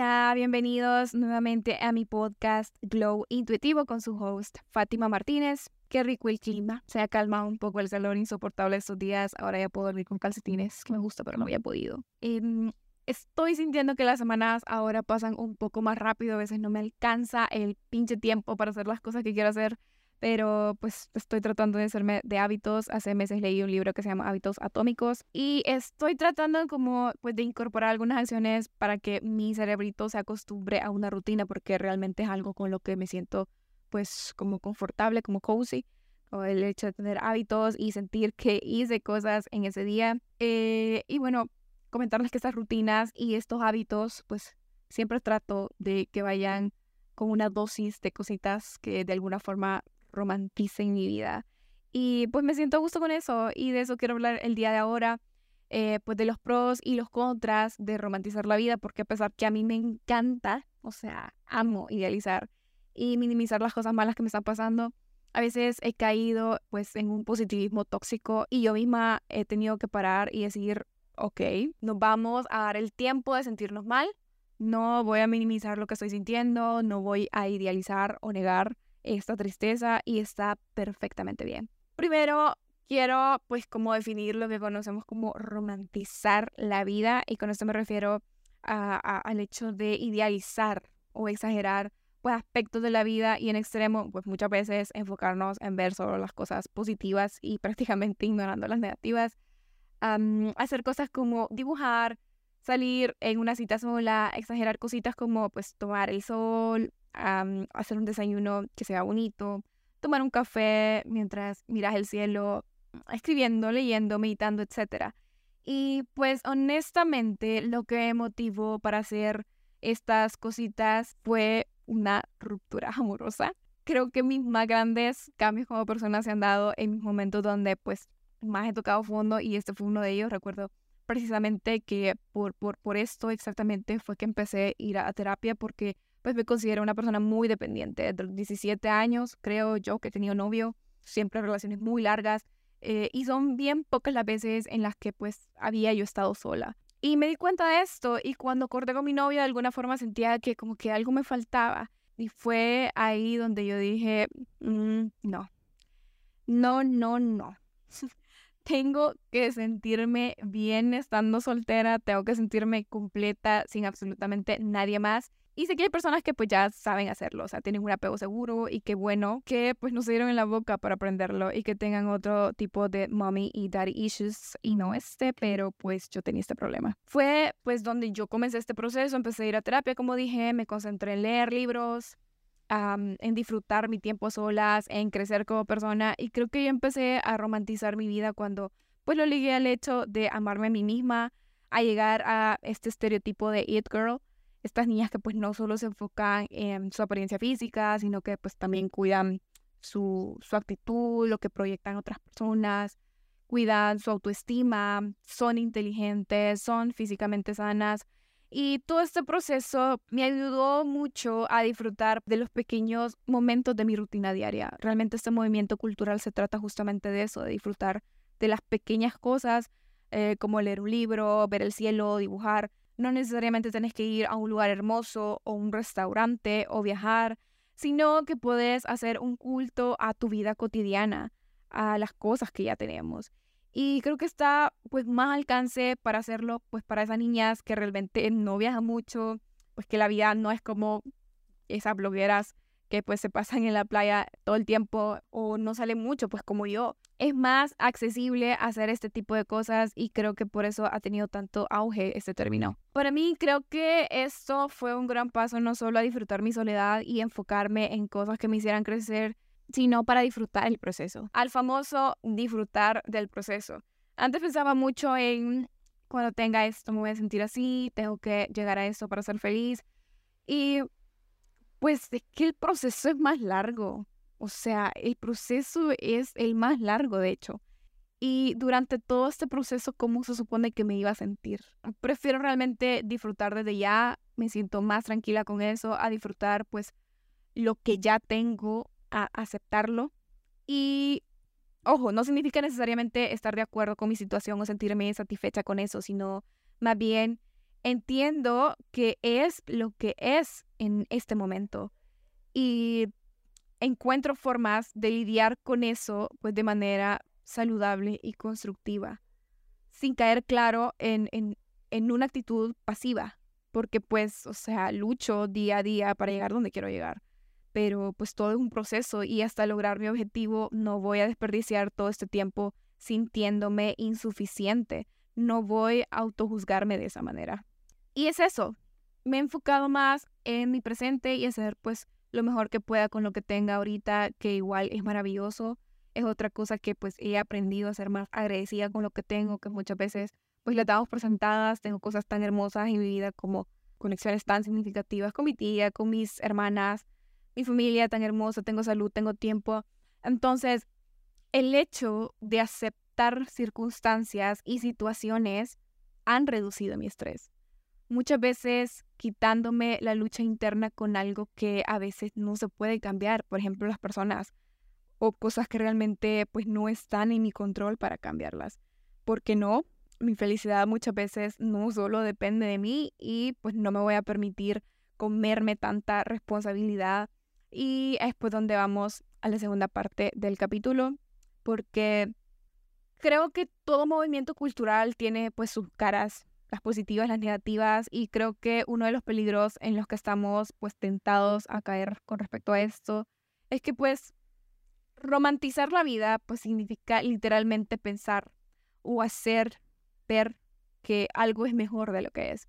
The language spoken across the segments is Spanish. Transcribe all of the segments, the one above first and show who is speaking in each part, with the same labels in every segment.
Speaker 1: Hola, bienvenidos nuevamente a mi podcast Glow Intuitivo con su host Fátima Martínez. Qué rico el clima, se ha calmado un poco el calor insoportable estos días. Ahora ya puedo dormir con calcetines, que me gusta, pero no había podido. Em, estoy sintiendo que las semanas ahora pasan un poco más rápido, a veces no me alcanza el pinche tiempo para hacer las cosas que quiero hacer pero pues estoy tratando de hacerme de hábitos. Hace meses leí un libro que se llama Hábitos Atómicos y estoy tratando como pues de incorporar algunas acciones para que mi cerebrito se acostumbre a una rutina porque realmente es algo con lo que me siento pues como confortable, como cozy. O el hecho de tener hábitos y sentir que hice cosas en ese día. Eh, y bueno, comentarles que estas rutinas y estos hábitos pues siempre trato de que vayan con una dosis de cositas que de alguna forma romanticen mi vida. Y pues me siento a gusto con eso y de eso quiero hablar el día de ahora, eh, pues de los pros y los contras de romantizar la vida, porque a pesar que a mí me encanta, o sea, amo idealizar y minimizar las cosas malas que me están pasando, a veces he caído pues en un positivismo tóxico y yo misma he tenido que parar y decir, ok, nos vamos a dar el tiempo de sentirnos mal, no voy a minimizar lo que estoy sintiendo, no voy a idealizar o negar esta tristeza y está perfectamente bien. Primero, quiero pues como definir lo que conocemos como romantizar la vida y con esto me refiero al hecho de idealizar o exagerar pues aspectos de la vida y en extremo pues muchas veces enfocarnos en ver solo las cosas positivas y prácticamente ignorando las negativas. hacer cosas como dibujar, salir en una cita sola, exagerar cositas como pues tomar el sol, hacer un desayuno que sea bonito, tomar un café mientras miras el cielo, escribiendo, leyendo, meditando, etc. Y pues honestamente lo que me motivó para hacer estas cositas fue una ruptura amorosa. Creo que mis más grandes cambios como persona se han dado en mis momentos donde pues más he tocado fondo y este fue uno de ellos. Recuerdo precisamente que por, por, por esto exactamente fue que empecé a ir a terapia porque pues me considero una persona muy dependiente. De los 17 años, creo yo que he tenido novio, siempre relaciones muy largas, eh, y son bien pocas las veces en las que pues había yo estado sola. Y me di cuenta de esto y cuando corté con mi novio de alguna forma sentía que como que algo me faltaba. Y fue ahí donde yo dije, mm, no, no, no, no. tengo que sentirme bien estando soltera, tengo que sentirme completa sin absolutamente nadie más. Y sé que hay personas que pues ya saben hacerlo, o sea, tienen un apego seguro y qué bueno que pues no se dieron en la boca para aprenderlo y que tengan otro tipo de mommy y daddy issues y no este, pero pues yo tenía este problema. Fue pues donde yo comencé este proceso, empecé a ir a terapia, como dije, me concentré en leer libros, en disfrutar mi tiempo solas, en crecer como persona y creo que yo empecé a romantizar mi vida cuando pues lo ligué al hecho de amarme a mí misma, a llegar a este estereotipo de it girl estas niñas que pues no solo se enfocan en su apariencia física, sino que pues también cuidan su, su actitud, lo que proyectan otras personas, cuidan su autoestima, son inteligentes, son físicamente sanas. Y todo este proceso me ayudó mucho a disfrutar de los pequeños momentos de mi rutina diaria. Realmente este movimiento cultural se trata justamente de eso, de disfrutar de las pequeñas cosas, eh, como leer un libro, ver el cielo, dibujar, no necesariamente tienes que ir a un lugar hermoso o un restaurante o viajar, sino que puedes hacer un culto a tu vida cotidiana, a las cosas que ya tenemos. Y creo que está pues más alcance para hacerlo pues para esas niñas que realmente no viajan mucho, pues que la vida no es como esas blogueras que pues se pasan en la playa todo el tiempo o no salen mucho, pues como yo. Es más accesible hacer este tipo de cosas y creo que por eso ha tenido tanto auge este término. Para mí creo que esto fue un gran paso no solo a disfrutar mi soledad y enfocarme en cosas que me hicieran crecer, sino para disfrutar el proceso. Al famoso disfrutar del proceso. Antes pensaba mucho en cuando tenga esto me voy a sentir así, tengo que llegar a esto para ser feliz. Y pues es que el proceso es más largo. O sea, el proceso es el más largo, de hecho. Y durante todo este proceso, ¿cómo se supone que me iba a sentir? Prefiero realmente disfrutar desde ya, me siento más tranquila con eso, a disfrutar pues lo que ya tengo, a aceptarlo. Y ojo, no significa necesariamente estar de acuerdo con mi situación o sentirme satisfecha con eso, sino más bien entiendo que es lo que es en este momento y encuentro formas de lidiar con eso pues de manera saludable y constructiva, sin caer claro en, en, en una actitud pasiva, porque pues, o sea, lucho día a día para llegar donde quiero llegar pero pues todo es un proceso y hasta lograr mi objetivo no voy a desperdiciar todo este tiempo sintiéndome insuficiente. No voy a autojuzgarme de esa manera. Y es eso. Me he enfocado más en mi presente y hacer pues lo mejor que pueda con lo que tenga ahorita, que igual es maravilloso. Es otra cosa que pues he aprendido a ser más agradecida con lo que tengo, que muchas veces pues las damos por sentadas. Tengo cosas tan hermosas en mi vida como conexiones tan significativas con mi tía, con mis hermanas, mi familia tan hermosa, tengo salud, tengo tiempo. Entonces, el hecho de aceptar circunstancias y situaciones han reducido mi estrés. Muchas veces quitándome la lucha interna con algo que a veces no se puede cambiar, por ejemplo, las personas o cosas que realmente pues no están en mi control para cambiarlas. Porque no, mi felicidad muchas veces no solo depende de mí y pues no me voy a permitir comerme tanta responsabilidad y es pues donde vamos a la segunda parte del capítulo, porque creo que todo movimiento cultural tiene pues sus caras, las positivas, las negativas, y creo que uno de los peligros en los que estamos pues tentados a caer con respecto a esto es que pues romantizar la vida pues significa literalmente pensar o hacer ver que algo es mejor de lo que es.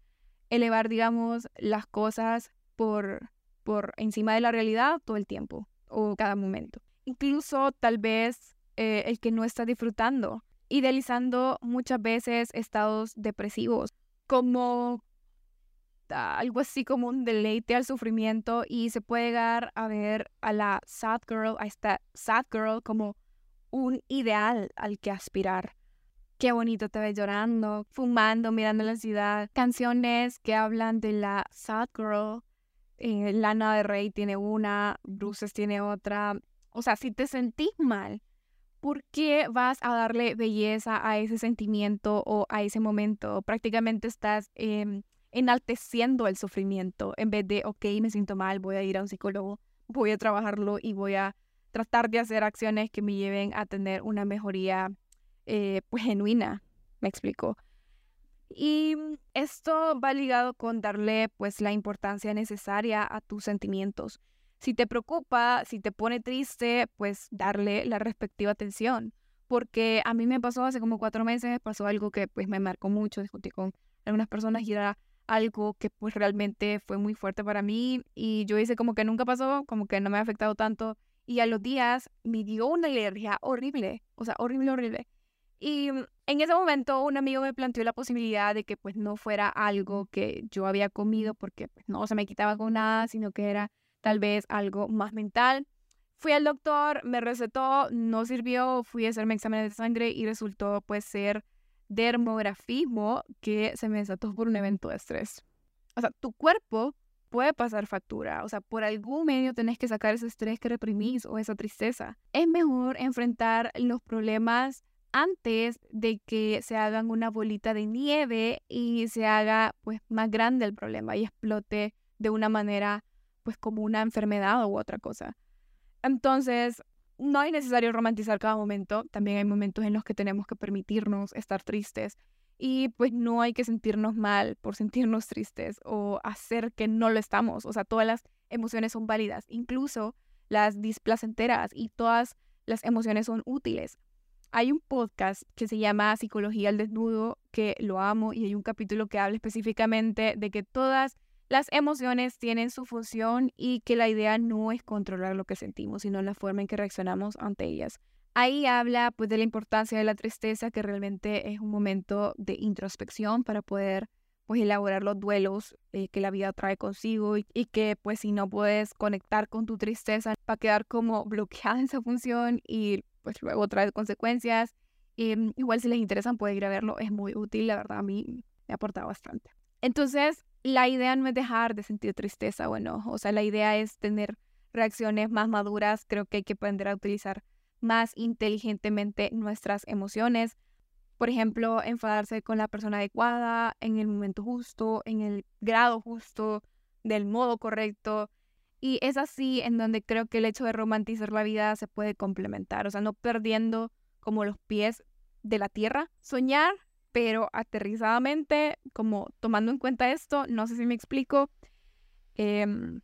Speaker 1: Elevar, digamos, las cosas por por encima de la realidad todo el tiempo o cada momento. Incluso tal vez eh, el que no está disfrutando, idealizando muchas veces estados depresivos como algo así como un deleite al sufrimiento y se puede llegar a ver a la sad girl, a esta sad girl como un ideal al que aspirar. Qué bonito te ves llorando, fumando, mirando la ciudad. Canciones que hablan de la sad girl eh, Lana de Rey tiene una, Bruces tiene otra. O sea, si te sentís mal, ¿por qué vas a darle belleza a ese sentimiento o a ese momento? Prácticamente estás em, enalteciendo el sufrimiento en vez de, ok, me siento mal, voy a ir a un psicólogo, voy a trabajarlo y voy a tratar de hacer acciones que me lleven a tener una mejoría eh, pues genuina. Me explico. Y mm, esto va ligado con darle pues la importancia necesaria a tus sentimientos. Si te preocupa, si te pone triste, pues darle la respectiva atención. Porque a mí me pasó hace como cuatro meses, pasó algo que pues me marcó mucho, discutí con algunas personas y era algo que pues realmente fue muy fuerte para mí y yo hice como que nunca pasó, como que no me ha afectado tanto y a los días me dio una alergia horrible, o sea, horrible, horrible. Y mm, en ese momento un amigo me planteó la posibilidad de que pues no fuera algo que yo había comido porque pues, no se me quitaba con nada, sino que era tal vez algo más mental. Fui al doctor, me recetó, no sirvió, fui a hacerme exámenes de sangre y resultó pues ser dermografismo que se me desató por un evento de estrés. O sea, tu cuerpo puede pasar factura, o sea, por algún medio tenés que sacar ese estrés que reprimís o esa tristeza. Es mejor enfrentar los problemas antes de que se hagan una bolita de nieve y se haga pues más grande el problema y explote de una manera pues como una enfermedad u otra cosa. Entonces, no es necesario romantizar cada momento, también hay momentos en los que tenemos que permitirnos estar tristes y pues no hay que sentirnos mal por sentirnos tristes o hacer que no lo estamos, o sea, todas las emociones son válidas, incluso las displacenteras y todas las emociones son útiles. Hay un podcast que se llama Psicología al Desnudo, que lo amo, y hay un capítulo que habla específicamente de que todas las emociones tienen su función y que la idea no es controlar lo que sentimos, sino la forma en que reaccionamos ante ellas. Ahí habla pues de la importancia de la tristeza, que realmente es un momento de introspección para poder pues elaborar los duelos eh, que la vida trae consigo y, y, que pues si no puedes conectar con tu tristeza va a quedar como bloqueada esa función y pues luego trae consecuencias. Em, igual si les interesan pueden ir a verlo, es muy útil, la verdad a mí me ha aportado bastante. Entonces, la idea no es dejar de sentir tristeza o enojo, o sea, la idea es tener reacciones más maduras, creo que hay que aprender a utilizar más inteligentemente nuestras emociones. Por ejemplo, enfadarse con la persona adecuada, en el momento justo, en el grado justo, del modo correcto. Y es así en donde creo que el hecho de romantizar la vida se puede complementar, o sea, no perdiendo como los pies de la tierra. Soñar, pero aterrizadamente, como tomando en cuenta esto, no sé si me explico. Em,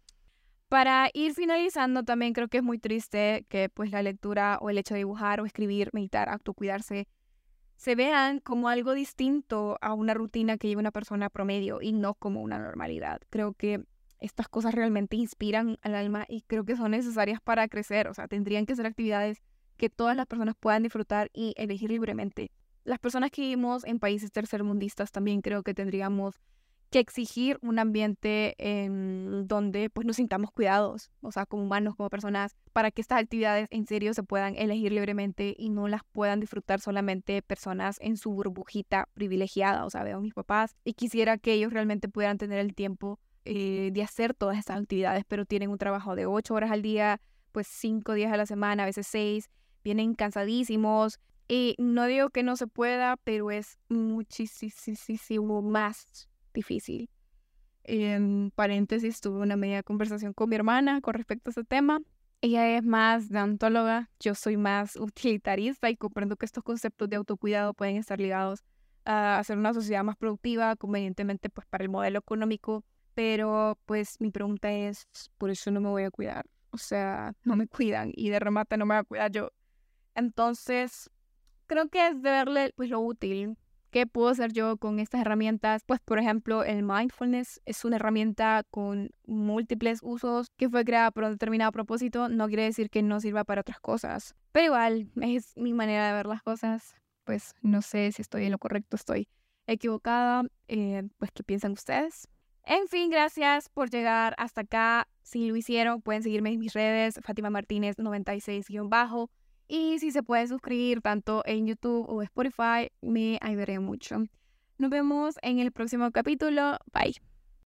Speaker 1: para ir finalizando, también creo que es muy triste que pues la lectura o el hecho de dibujar o escribir, meditar, autocuidarse, se vean como algo distinto a una rutina que lleva una persona promedio y no como una normalidad. Creo que estas cosas realmente inspiran al alma y creo que son necesarias para crecer. O sea, tendrían que ser actividades que todas las personas puedan disfrutar y elegir libremente. Las personas que vivimos en países tercermundistas también creo que tendríamos que exigir un ambiente en donde pues nos sintamos cuidados, o sea, como humanos, como personas, para que estas actividades en serio se puedan elegir libremente y no las puedan disfrutar solamente personas en su burbujita privilegiada, o sea, veo a mis papás y quisiera que ellos realmente pudieran tener el tiempo eh, de hacer todas estas actividades, pero tienen un trabajo de ocho horas al día, pues cinco días a la semana, a veces seis, vienen cansadísimos. Y no digo que no se pueda, pero es muchísimo más difícil. En paréntesis, tuve una media conversación con mi hermana con respecto a ese tema. Ella es más dantóloga, yo soy más utilitarista y comprendo que estos conceptos de autocuidado pueden estar ligados a hacer una sociedad más productiva, convenientemente pues para el modelo económico, pero pues mi pregunta es, por eso no me voy a cuidar, o sea, no me cuidan y de remate no me voy a cuidar yo. Entonces, creo que es de verle pues lo útil ¿Qué puedo hacer yo con estas herramientas? Pues, por ejemplo, el mindfulness es una herramienta con múltiples usos que fue creada por un determinado propósito. No quiere decir que no sirva para otras cosas. Pero igual, es mi manera de ver las cosas. Pues no sé si estoy en lo correcto, estoy equivocada. Eh, pues, ¿qué piensan ustedes? En fin, gracias por llegar hasta acá. Si lo hicieron, pueden seguirme en mis redes, Fátima Martínez 96-bajo. Y si se puede suscribir tanto en YouTube o Spotify, me ayudaría mucho. Nos vemos en el próximo capítulo. Bye.